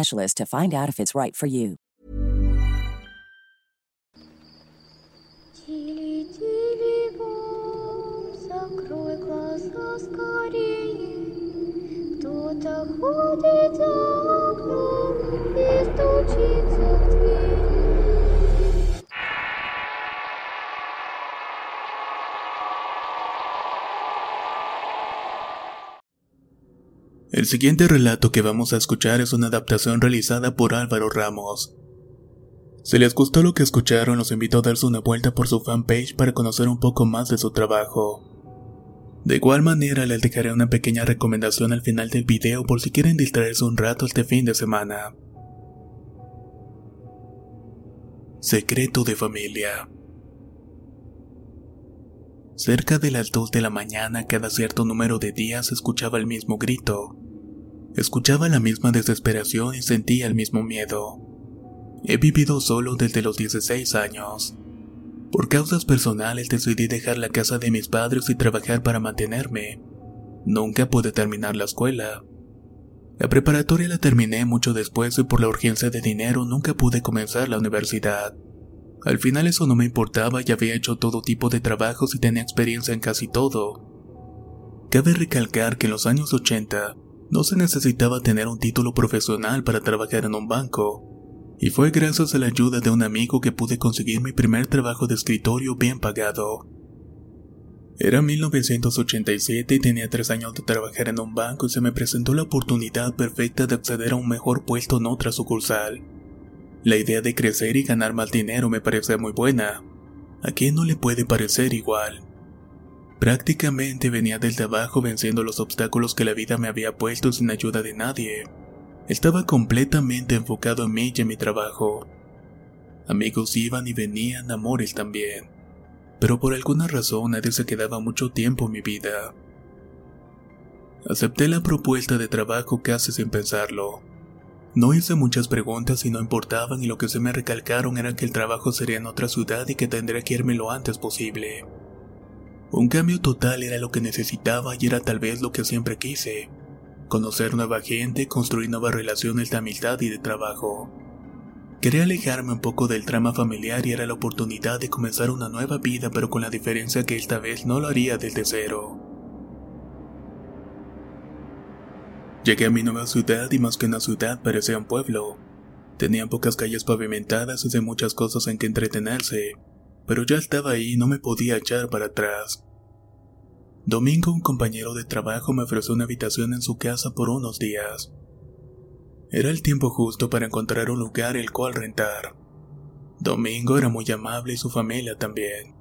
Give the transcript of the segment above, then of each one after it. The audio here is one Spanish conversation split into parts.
to find out if it's right for you. Тили, тили, бом, закрой глаза скорее. Кто-то ходит за окном и стучится в дверь. El siguiente relato que vamos a escuchar es una adaptación realizada por Álvaro Ramos. Si les gustó lo que escucharon, los invito a darse una vuelta por su fanpage para conocer un poco más de su trabajo. De igual manera, les dejaré una pequeña recomendación al final del video por si quieren distraerse un rato este fin de semana. Secreto de familia. Cerca de las 2 de la mañana, cada cierto número de días escuchaba el mismo grito. Escuchaba la misma desesperación y sentía el mismo miedo. He vivido solo desde los 16 años. Por causas personales decidí dejar la casa de mis padres y trabajar para mantenerme. Nunca pude terminar la escuela. La preparatoria la terminé mucho después y por la urgencia de dinero nunca pude comenzar la universidad. Al final eso no me importaba y había hecho todo tipo de trabajos y tenía experiencia en casi todo. Cabe recalcar que en los años 80 no se necesitaba tener un título profesional para trabajar en un banco, y fue gracias a la ayuda de un amigo que pude conseguir mi primer trabajo de escritorio bien pagado. Era 1987 y tenía tres años de trabajar en un banco y se me presentó la oportunidad perfecta de acceder a un mejor puesto en otra sucursal. La idea de crecer y ganar más dinero me parece muy buena. ¿A quién no le puede parecer igual? Prácticamente venía desde abajo venciendo los obstáculos que la vida me había puesto sin ayuda de nadie. Estaba completamente enfocado en mí y en mi trabajo. Amigos iban y venían, amores también. Pero por alguna razón nadie se quedaba mucho tiempo en mi vida. Acepté la propuesta de trabajo casi sin pensarlo. No hice muchas preguntas y no importaban y lo que se me recalcaron era que el trabajo sería en otra ciudad y que tendría que irme lo antes posible. Un cambio total era lo que necesitaba y era tal vez lo que siempre quise. Conocer nueva gente, construir nuevas relaciones de amistad y de trabajo. Quería alejarme un poco del trama familiar y era la oportunidad de comenzar una nueva vida pero con la diferencia que esta vez no lo haría desde cero. Llegué a mi nueva ciudad y más que una ciudad parecía un pueblo. Tenían pocas calles pavimentadas y de muchas cosas en que entretenerse, pero ya estaba ahí y no me podía echar para atrás. Domingo, un compañero de trabajo, me ofreció una habitación en su casa por unos días. Era el tiempo justo para encontrar un lugar el cual rentar. Domingo era muy amable y su familia también.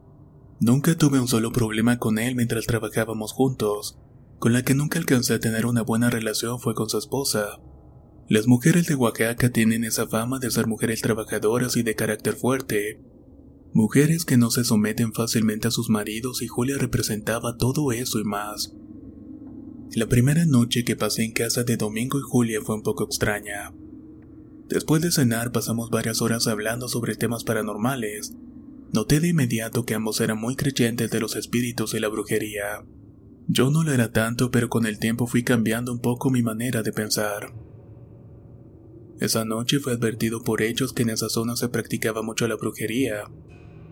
Nunca tuve un solo problema con él mientras trabajábamos juntos. Con la que nunca alcancé a tener una buena relación fue con su esposa. Las mujeres de Oaxaca tienen esa fama de ser mujeres trabajadoras y de carácter fuerte, Mujeres que no se someten fácilmente a sus maridos y Julia representaba todo eso y más. La primera noche que pasé en casa de Domingo y Julia fue un poco extraña. Después de cenar pasamos varias horas hablando sobre temas paranormales. Noté de inmediato que ambos eran muy creyentes de los espíritus y la brujería. Yo no lo era tanto, pero con el tiempo fui cambiando un poco mi manera de pensar. Esa noche fue advertido por ellos que en esa zona se practicaba mucho la brujería,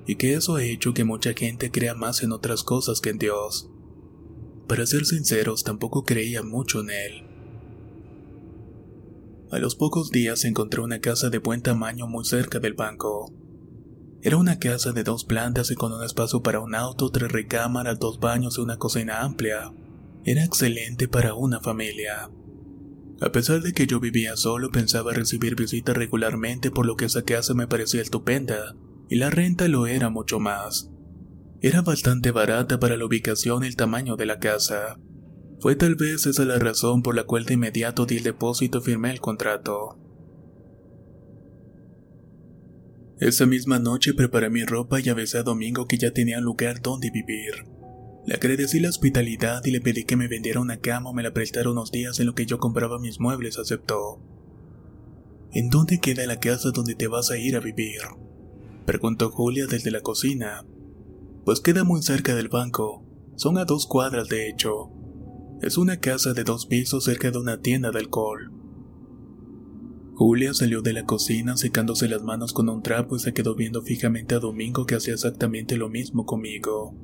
y que eso ha hecho que mucha gente crea más en otras cosas que en Dios. Para ser sinceros, tampoco creía mucho en él. A los pocos días encontré una casa de buen tamaño muy cerca del banco. Era una casa de dos plantas y con un espacio para un auto, tres recámaras, dos baños y una cocina amplia. Era excelente para una familia. A pesar de que yo vivía solo, pensaba recibir visitas regularmente por lo que esa casa me parecía estupenda, y la renta lo era mucho más. Era bastante barata para la ubicación y el tamaño de la casa. Fue tal vez esa la razón por la cual de inmediato di el depósito y firmé el contrato. Esa misma noche preparé mi ropa y avisé a Domingo que ya tenía un lugar donde vivir. Le agradecí la hospitalidad y le pedí que me vendiera una cama o me la prestara unos días en lo que yo compraba mis muebles, aceptó. ¿En dónde queda la casa donde te vas a ir a vivir? Preguntó Julia desde la cocina. Pues queda muy cerca del banco. Son a dos cuadras de hecho. Es una casa de dos pisos cerca de una tienda de alcohol. Julia salió de la cocina secándose las manos con un trapo y se quedó viendo fijamente a Domingo que hacía exactamente lo mismo conmigo.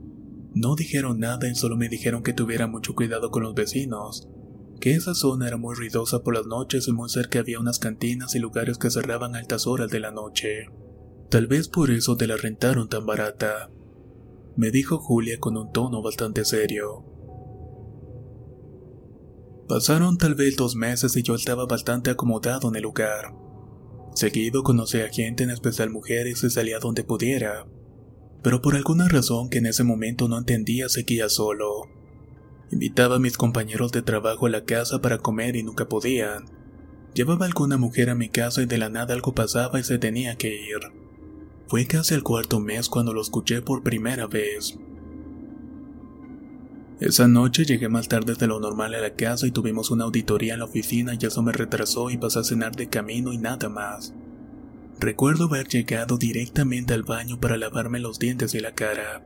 No dijeron nada y solo me dijeron que tuviera mucho cuidado con los vecinos, que esa zona era muy ruidosa por las noches y muy cerca había unas cantinas y lugares que cerraban a altas horas de la noche. Tal vez por eso te la rentaron tan barata, me dijo Julia con un tono bastante serio. Pasaron tal vez dos meses y yo estaba bastante acomodado en el lugar. Seguido conocí a gente, en especial mujeres, y salía donde pudiera pero por alguna razón que en ese momento no entendía seguía solo. Invitaba a mis compañeros de trabajo a la casa para comer y nunca podían. Llevaba alguna mujer a mi casa y de la nada algo pasaba y se tenía que ir. Fue casi el cuarto mes cuando lo escuché por primera vez. Esa noche llegué más tarde de lo normal a la casa y tuvimos una auditoría en la oficina y eso me retrasó y pasé a cenar de camino y nada más. Recuerdo haber llegado directamente al baño para lavarme los dientes y la cara.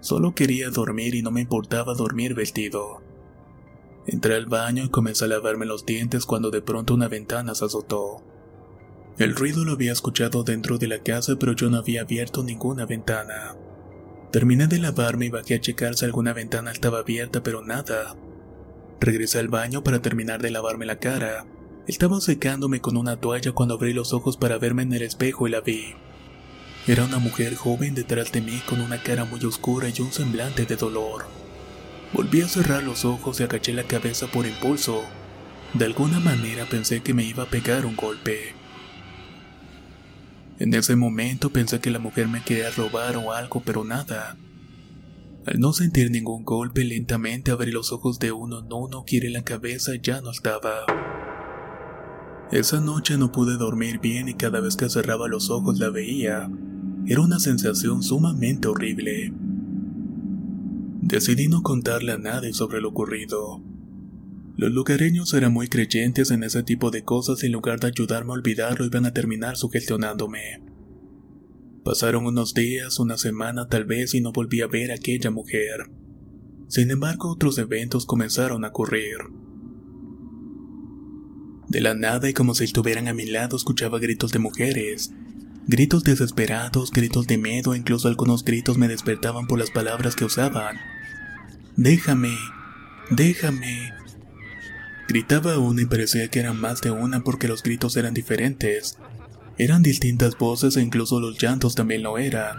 Solo quería dormir y no me importaba dormir vestido. Entré al baño y comencé a lavarme los dientes cuando de pronto una ventana se azotó. El ruido lo había escuchado dentro de la casa pero yo no había abierto ninguna ventana. Terminé de lavarme y bajé a checar si alguna ventana estaba abierta pero nada. Regresé al baño para terminar de lavarme la cara estaba secándome con una toalla cuando abrí los ojos para verme en el espejo y la vi. Era una mujer joven detrás de mí con una cara muy oscura y un semblante de dolor. Volví a cerrar los ojos y agaché la cabeza por impulso. De alguna manera pensé que me iba a pegar un golpe. En ese momento pensé que la mujer me quería robar o algo, pero nada. Al no sentir ningún golpe, lentamente abrí los ojos de uno en uno, giré la cabeza ya no estaba. Esa noche no pude dormir bien y cada vez que cerraba los ojos la veía. Era una sensación sumamente horrible. Decidí no contarle a nadie sobre lo ocurrido. Los lugareños eran muy creyentes en ese tipo de cosas y en lugar de ayudarme a olvidarlo iban a terminar sugestionándome. Pasaron unos días, una semana tal vez y no volví a ver a aquella mujer. Sin embargo, otros eventos comenzaron a ocurrir. De la nada y como si estuvieran a mi lado escuchaba gritos de mujeres. Gritos desesperados, gritos de miedo, incluso algunos gritos me despertaban por las palabras que usaban. Déjame, déjame. Gritaba una y parecía que eran más de una porque los gritos eran diferentes. Eran distintas voces e incluso los llantos también lo eran.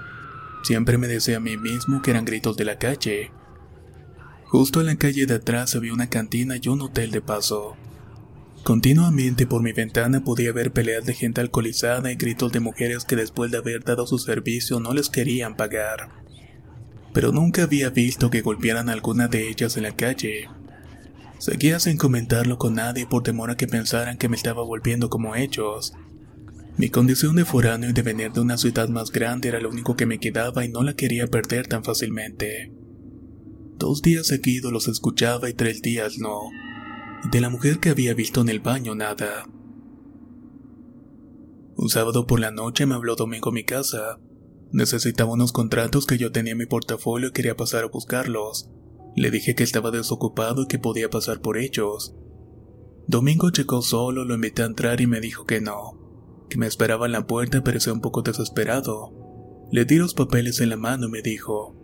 Siempre me decía a mí mismo que eran gritos de la calle. Justo en la calle de atrás había una cantina y un hotel de paso. Continuamente por mi ventana podía ver peleas de gente alcoholizada y gritos de mujeres que después de haber dado su servicio no les querían pagar. Pero nunca había visto que golpearan a alguna de ellas en la calle. Seguía sin comentarlo con nadie por temor a que pensaran que me estaba volviendo como ellos. Mi condición de foráneo y de venir de una ciudad más grande era lo único que me quedaba y no la quería perder tan fácilmente. Dos días seguidos los escuchaba y tres días no. De la mujer que había visto en el baño nada. Un sábado por la noche me habló Domingo a mi casa. Necesitaba unos contratos que yo tenía en mi portafolio y quería pasar a buscarlos. Le dije que estaba desocupado y que podía pasar por ellos. Domingo checó solo, lo invité a entrar y me dijo que no, que me esperaba en la puerta y parecía un poco desesperado. Le di los papeles en la mano y me dijo,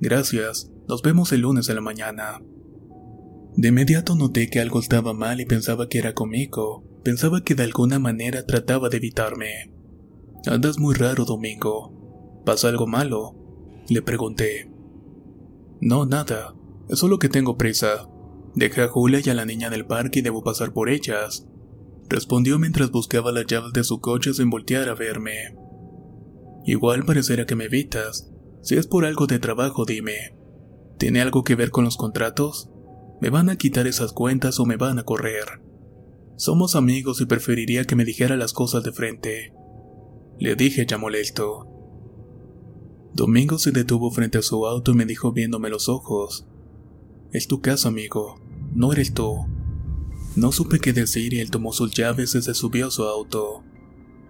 Gracias, nos vemos el lunes en la mañana. De inmediato noté que algo estaba mal y pensaba que era conmigo, Pensaba que de alguna manera trataba de evitarme. Andas muy raro, Domingo. ¿Pasa algo malo? Le pregunté. No, nada. Solo que tengo prisa. Dejé a Julia y a la niña en el parque y debo pasar por ellas. Respondió mientras buscaba las llaves de su coche sin voltear a verme. Igual parecerá que me evitas. Si es por algo de trabajo, dime. ¿Tiene algo que ver con los contratos? ¿Me van a quitar esas cuentas o me van a correr? Somos amigos y preferiría que me dijera las cosas de frente. Le dije ya molesto. Domingo se detuvo frente a su auto y me dijo viéndome los ojos. Es tu casa, amigo. No eres tú. No supe qué decir y él tomó sus llaves y se subió a su auto.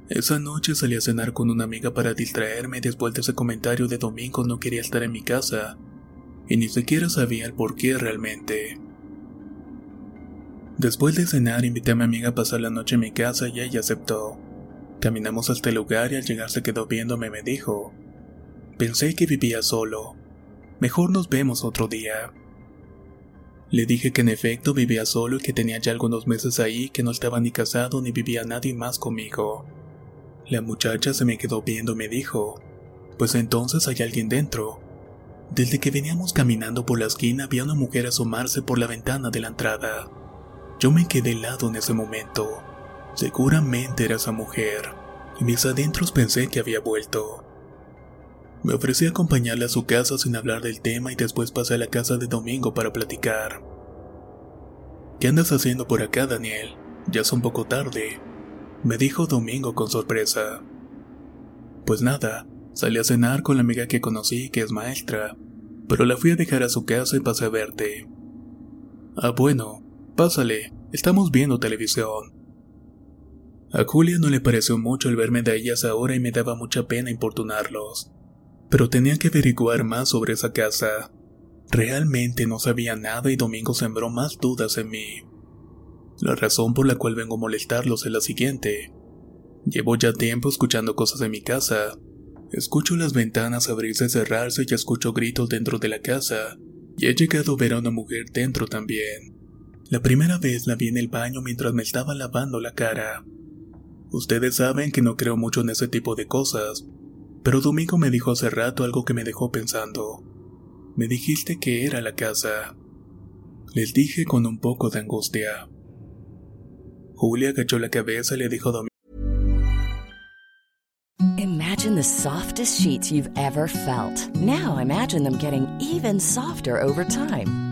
Esa noche salí a cenar con una amiga para distraerme y después de ese comentario de Domingo no quería estar en mi casa. Y ni siquiera sabía el por qué realmente. Después de cenar invité a mi amiga a pasar la noche en mi casa y ella aceptó. Caminamos hasta el lugar y al llegar se quedó viéndome y me dijo, pensé que vivía solo. Mejor nos vemos otro día. Le dije que en efecto vivía solo y que tenía ya algunos meses ahí, que no estaba ni casado ni vivía nadie más conmigo. La muchacha se me quedó viendo y me dijo, pues entonces hay alguien dentro. Desde que veníamos caminando por la esquina había una mujer asomarse por la ventana de la entrada. Yo me quedé helado en ese momento. Seguramente era esa mujer, y mis adentros pensé que había vuelto. Me ofrecí a acompañarle a su casa sin hablar del tema y después pasé a la casa de Domingo para platicar. ¿Qué andas haciendo por acá, Daniel? Ya es un poco tarde, me dijo Domingo con sorpresa. Pues nada, salí a cenar con la amiga que conocí que es maestra, pero la fui a dejar a su casa y pasé a verte. Ah, bueno, pásale, estamos viendo televisión. A Julia no le pareció mucho el verme de ahí a esa hora y me daba mucha pena importunarlos pero tenía que averiguar más sobre esa casa. Realmente no sabía nada y Domingo sembró más dudas en mí. La razón por la cual vengo a molestarlos es la siguiente. Llevo ya tiempo escuchando cosas en mi casa. Escucho las ventanas abrirse y cerrarse y escucho gritos dentro de la casa. Y he llegado a ver a una mujer dentro también. La primera vez la vi en el baño mientras me estaba lavando la cara. Ustedes saben que no creo mucho en ese tipo de cosas, pero Domingo me dijo hace rato algo que me dejó pensando. Me dijiste que era la casa. Les dije con un poco de angustia. Julia agachó la cabeza y le dijo a Domingo. Imagine the softest sheets you've ever felt. Now imagine them getting even softer over time.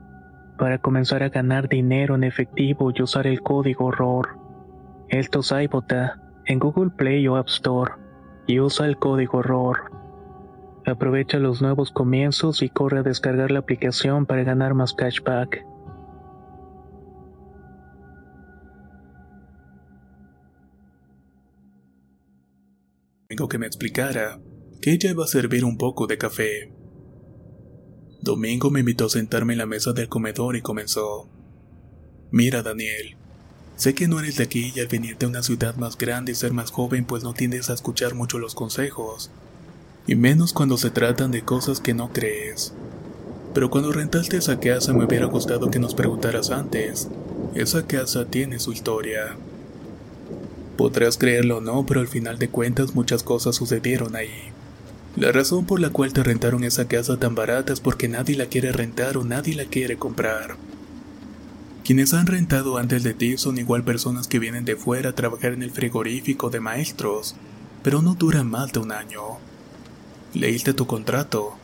para comenzar a ganar dinero en efectivo y usar el código ROR. Esto es iBota en Google Play o App Store y usa el código ROR. Aprovecha los nuevos comienzos y corre a descargar la aplicación para ganar más cashback. que me explicara que ella iba a servir un poco de café. Domingo me invitó a sentarme en la mesa del comedor y comenzó. Mira, Daniel, sé que no eres de aquí y al venir de una ciudad más grande y ser más joven pues no tiendes a escuchar mucho los consejos y menos cuando se tratan de cosas que no crees. Pero cuando rentaste esa casa me hubiera gustado que nos preguntaras antes. Esa casa tiene su historia. Podrás creerlo o no, pero al final de cuentas muchas cosas sucedieron ahí. La razón por la cual te rentaron esa casa tan barata es porque nadie la quiere rentar o nadie la quiere comprar. Quienes han rentado antes de ti son igual personas que vienen de fuera a trabajar en el frigorífico de maestros, pero no duran más de un año. Leíste tu contrato.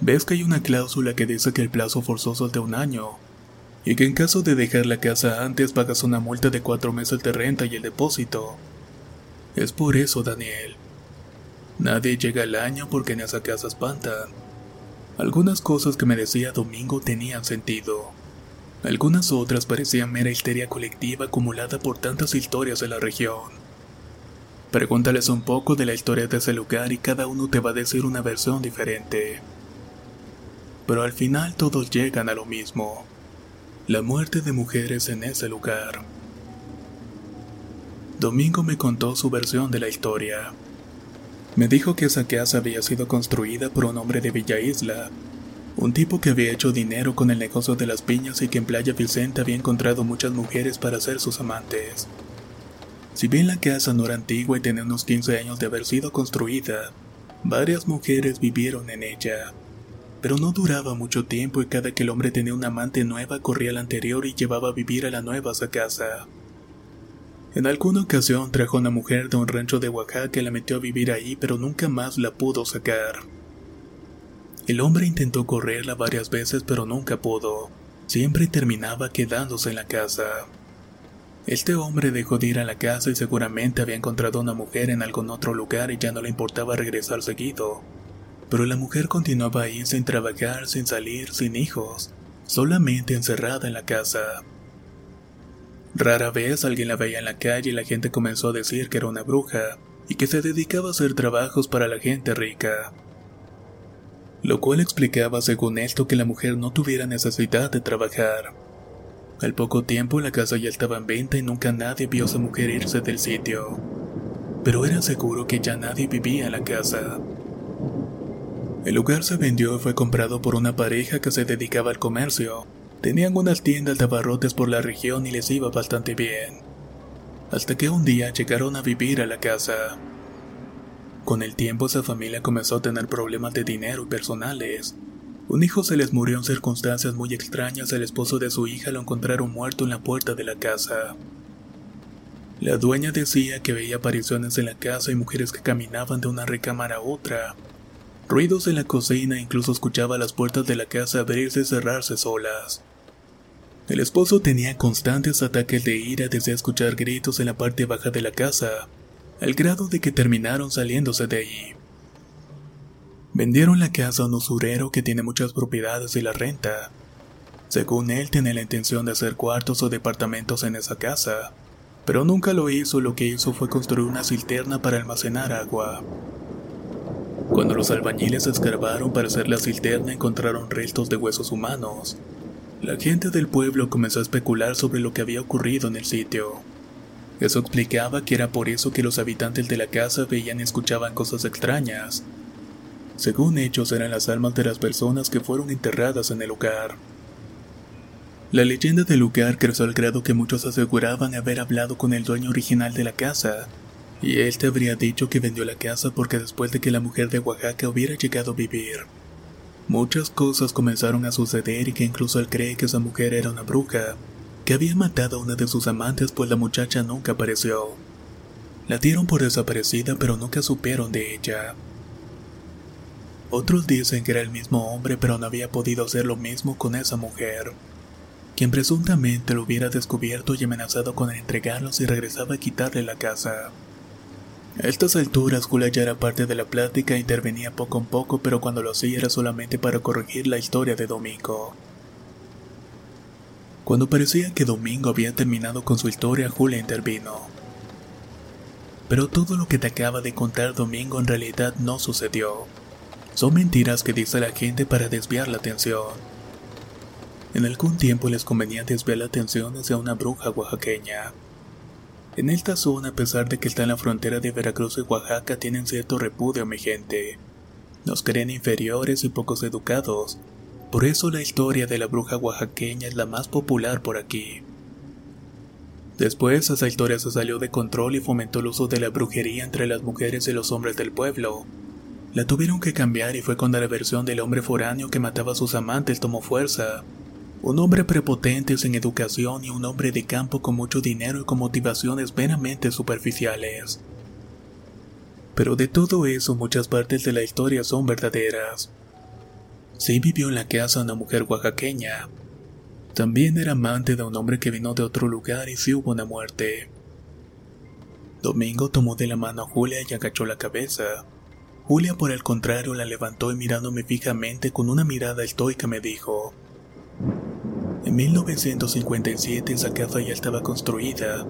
Ves que hay una cláusula que dice que el plazo forzoso es de un año, y que en caso de dejar la casa antes pagas una multa de cuatro meses de renta y el depósito. Es por eso, Daniel. Nadie llega al año porque en esa casa espantan. Algunas cosas que me decía Domingo tenían sentido. Algunas otras parecían mera histeria colectiva acumulada por tantas historias de la región. Pregúntales un poco de la historia de ese lugar y cada uno te va a decir una versión diferente. Pero al final todos llegan a lo mismo. La muerte de mujeres en ese lugar. Domingo me contó su versión de la historia. Me dijo que esa casa había sido construida por un hombre de Villa Isla, un tipo que había hecho dinero con el negocio de las piñas y que en Playa Vicente había encontrado muchas mujeres para ser sus amantes. Si bien la casa no era antigua y tenía unos 15 años de haber sido construida, varias mujeres vivieron en ella. Pero no duraba mucho tiempo y cada que el hombre tenía una amante nueva corría a la anterior y llevaba a vivir a la nueva a casa. En alguna ocasión trajo a una mujer de un rancho de Oaxaca y la metió a vivir ahí, pero nunca más la pudo sacar. El hombre intentó correrla varias veces, pero nunca pudo. Siempre terminaba quedándose en la casa. Este hombre dejó de ir a la casa y seguramente había encontrado a una mujer en algún otro lugar y ya no le importaba regresar seguido. Pero la mujer continuaba ahí sin trabajar, sin salir, sin hijos, solamente encerrada en la casa. Rara vez alguien la veía en la calle y la gente comenzó a decir que era una bruja y que se dedicaba a hacer trabajos para la gente rica. Lo cual explicaba según esto que la mujer no tuviera necesidad de trabajar al poco tiempo la casa ya estaba en venta y nunca nadie vio a esa mujer irse del sitio. Pero era seguro que ya nadie vivía en la casa. El lugar se vendió y fue comprado por una pareja que se dedicaba al comercio. Tenían unas tiendas de abarrotes por la región y les iba bastante bien. Hasta que un día llegaron a vivir a la casa. Con el tiempo esa familia comenzó a tener problemas de dinero y personales, un hijo se les murió en circunstancias muy extrañas. El esposo de su hija lo encontraron muerto en la puerta de la casa. La dueña decía que veía apariciones en la casa y mujeres que caminaban de una recámara a otra. Ruidos en la cocina incluso escuchaba las puertas de la casa abrirse y cerrarse solas. El esposo tenía constantes ataques de ira desde escuchar gritos en la parte baja de la casa, al grado de que terminaron saliéndose de ahí. Vendieron la casa a un usurero que tiene muchas propiedades y la renta. Según él, tiene la intención de hacer cuartos o departamentos en esa casa, pero nunca lo hizo. Lo que hizo fue construir una cisterna para almacenar agua. Cuando los albañiles escarbaron para hacer la cisterna encontraron restos de huesos humanos. La gente del pueblo comenzó a especular sobre lo que había ocurrido en el sitio. Eso explicaba que era por eso que los habitantes de la casa veían y escuchaban cosas extrañas. Según ellos eran las almas de las personas que fueron enterradas en el lugar. La leyenda del lugar creció al grado que muchos aseguraban haber hablado con el dueño original de la casa, y él te habría dicho que vendió la casa porque después de que la mujer de Oaxaca hubiera llegado a vivir. Muchas cosas comenzaron a suceder y que incluso él cree que esa mujer era una bruja, que había matado a una de sus amantes pues la muchacha nunca apareció. La dieron por desaparecida pero nunca supieron de ella. Otros dicen que era el mismo hombre pero no había podido hacer lo mismo con esa mujer, quien presuntamente lo hubiera descubierto y amenazado con entregarlos y regresaba a quitarle la casa. A estas alturas Julia ya era parte de la plática e intervenía poco a poco pero cuando lo hacía era solamente para corregir la historia de Domingo. Cuando parecía que Domingo había terminado con su historia, Julia intervino. Pero todo lo que te acaba de contar Domingo en realidad no sucedió. Son mentiras que dice la gente para desviar la atención. En algún tiempo les convenía desviar la atención hacia una bruja oaxaqueña. En esta zona, a pesar de que está en la frontera de Veracruz y Oaxaca, tienen cierto repudio a mi gente. Nos creen inferiores y pocos educados, por eso la historia de la bruja oaxaqueña es la más popular por aquí. Después esa historia se salió de control y fomentó el uso de la brujería entre las mujeres y los hombres del pueblo. La tuvieron que cambiar y fue cuando la versión del hombre foráneo que mataba a sus amantes tomó fuerza. Un hombre prepotente sin educación y un hombre de campo con mucho dinero y con motivaciones meramente superficiales. Pero de todo eso muchas partes de la historia son verdaderas. Sí vivió en la casa una mujer oaxaqueña. También era amante de un hombre que vino de otro lugar y sí hubo una muerte. Domingo tomó de la mano a Julia y agachó la cabeza. Julia por el contrario la levantó y mirándome fijamente con una mirada estoica me dijo, en 1957 esa casa ya estaba construida.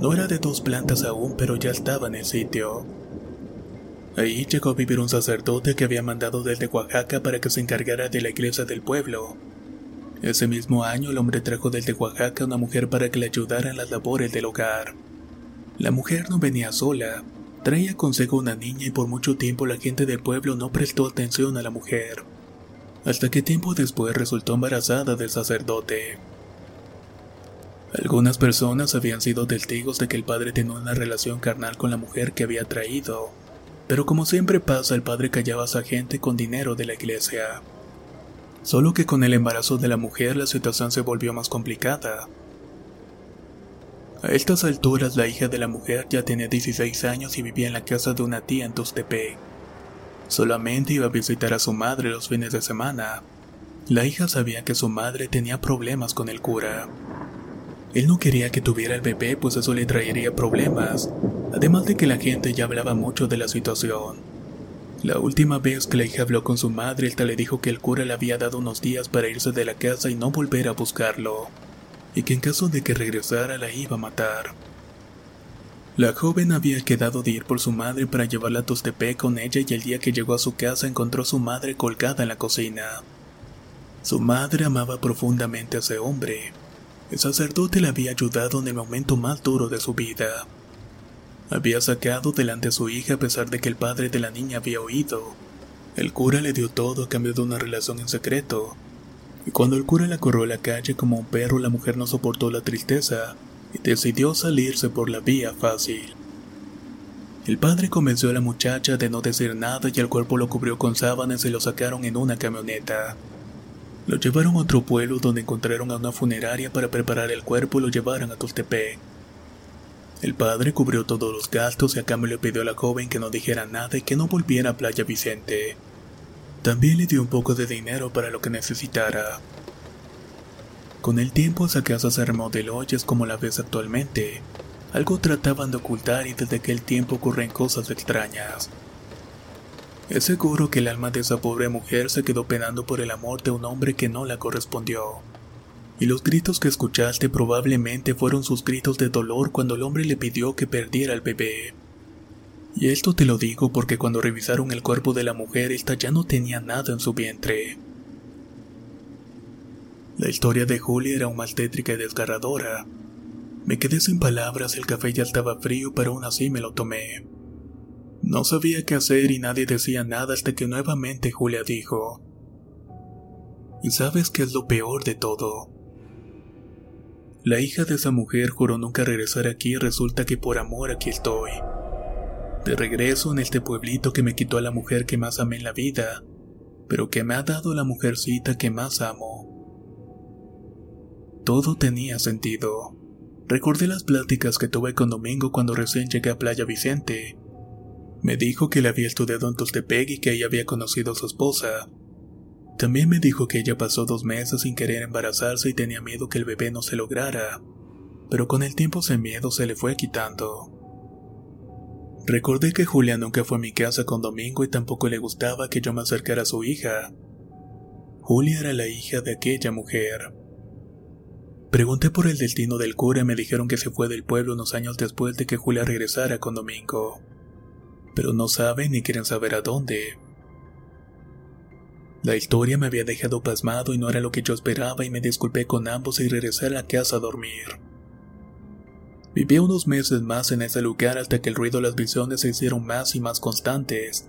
No era de dos plantas aún, pero ya estaba en el sitio. Ahí llegó a vivir un sacerdote que había mandado desde Oaxaca para que se encargara de la iglesia del pueblo. Ese mismo año el hombre trajo desde Oaxaca una mujer para que le ayudara en las labores del hogar. La mujer no venía sola, traía consigo una niña y por mucho tiempo la gente del pueblo no prestó atención a la mujer. Hasta que tiempo después resultó embarazada del sacerdote. Algunas personas habían sido testigos de que el padre tenía una relación carnal con la mujer que había traído pero como siempre pasa, el padre callaba a esa gente con dinero de la iglesia. Solo que con el embarazo de la mujer la situación se volvió más complicada. A estas alturas la hija de la mujer ya tenía 16 años y vivía en la casa de una tía en Tustepec. Solamente iba a visitar a su madre los fines de semana. La hija sabía que su madre tenía problemas con el cura. Él no quería que tuviera el bebé pues eso le traería problemas, además de que la gente ya hablaba mucho de la situación. La última vez que la hija habló con su madre, esta le dijo que el cura le había dado unos días para irse de la casa y no volver a buscarlo, y que en caso de que regresara la iba a matar. La joven había quedado de ir por su madre para llevarla a Tostepec con ella y el día que llegó a su casa encontró a su madre colgada en la cocina. Su madre amaba profundamente a ese hombre. El sacerdote le había ayudado en el momento más duro de su vida. Había sacado delante a su hija a pesar de que el padre de la niña había oído. El cura le dio todo a cambio de una relación en secreto. Y cuando el cura la corrió a la calle como un perro, la mujer no soportó la tristeza y decidió salirse por la vía fácil. El padre convenció a la muchacha de no decir nada y el cuerpo lo cubrió con sábanas y lo sacaron en una camioneta. Lo llevaron a otro pueblo donde encontraron a una funeraria para preparar el cuerpo y lo llevaron a Tultepec. El padre cubrió todos los gastos y a cambio le pidió a la joven que no dijera nada y que no volviera a Playa Vicente. También le dio un poco de dinero para lo que necesitara. Con el tiempo esa casa se remodeló y es como la ves actualmente. Algo trataban de ocultar y desde aquel tiempo ocurren cosas extrañas. Es seguro que el alma de esa pobre mujer se quedó penando por el amor de un hombre que no la correspondió y los gritos que escuchaste probablemente fueron sus gritos de dolor cuando el hombre le pidió que perdiera al bebé. Y esto te lo digo porque cuando revisaron el cuerpo de la mujer, esta ya no tenía nada en su vientre. La historia de Julia era aún más tétrica y desgarradora. Me quedé sin palabras, el café ya estaba frío, pero aún así me lo tomé. No sabía qué hacer y nadie decía nada hasta que nuevamente Julia dijo, ¿Y sabes qué es lo peor de todo? La hija de esa mujer juró nunca regresar aquí y resulta que por amor aquí estoy. De regreso en este pueblito que me quitó a la mujer que más amé en la vida, pero que me ha dado la mujercita que más amo. Todo tenía sentido. Recordé las pláticas que tuve con Domingo cuando recién llegué a Playa Vicente. Me dijo que le había estudiado en Tustepec y que ella había conocido a su esposa. También me dijo que ella pasó dos meses sin querer embarazarse y tenía miedo que el bebé no se lograra, pero con el tiempo ese miedo se le fue quitando. Recordé que Julia nunca fue a mi casa con Domingo y tampoco le gustaba que yo me acercara a su hija. Julia era la hija de aquella mujer. Pregunté por el destino del cura y me dijeron que se fue del pueblo unos años después de que Julia regresara con Domingo. Pero no saben ni quieren saber a dónde. La historia me había dejado pasmado y no era lo que yo esperaba y me disculpé con ambos y regresé a la casa a dormir. Viví unos meses más en ese lugar hasta que el ruido de las visiones se hicieron más y más constantes.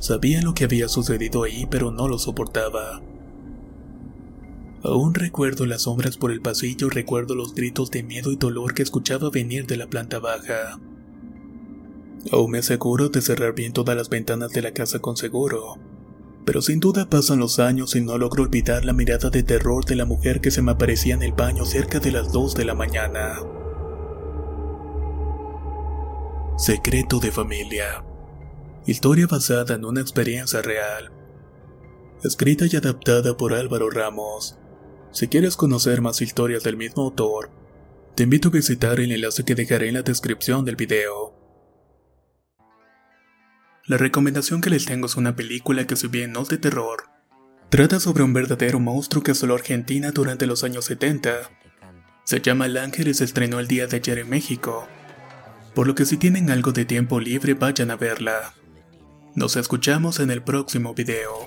Sabía lo que había sucedido ahí, pero no lo soportaba. Aún recuerdo las sombras por el pasillo recuerdo los gritos de miedo y dolor que escuchaba venir de la planta baja. Aún me aseguro de cerrar bien todas las ventanas de la casa con seguro. Pero sin duda pasan los años y no logro olvidar la mirada de terror de la mujer que se me aparecía en el baño cerca de las 2 de la mañana. Secreto de familia. Historia basada en una experiencia real. Escrita y adaptada por Álvaro Ramos. Si quieres conocer más historias del mismo autor, te invito a visitar el enlace que dejaré en la descripción del video. La recomendación que les tengo es una película que si bien no de terror, trata sobre un verdadero monstruo que asoló Argentina durante los años 70. Se llama El Ángel y se estrenó el día de ayer en México, por lo que si tienen algo de tiempo libre vayan a verla. Nos escuchamos en el próximo video.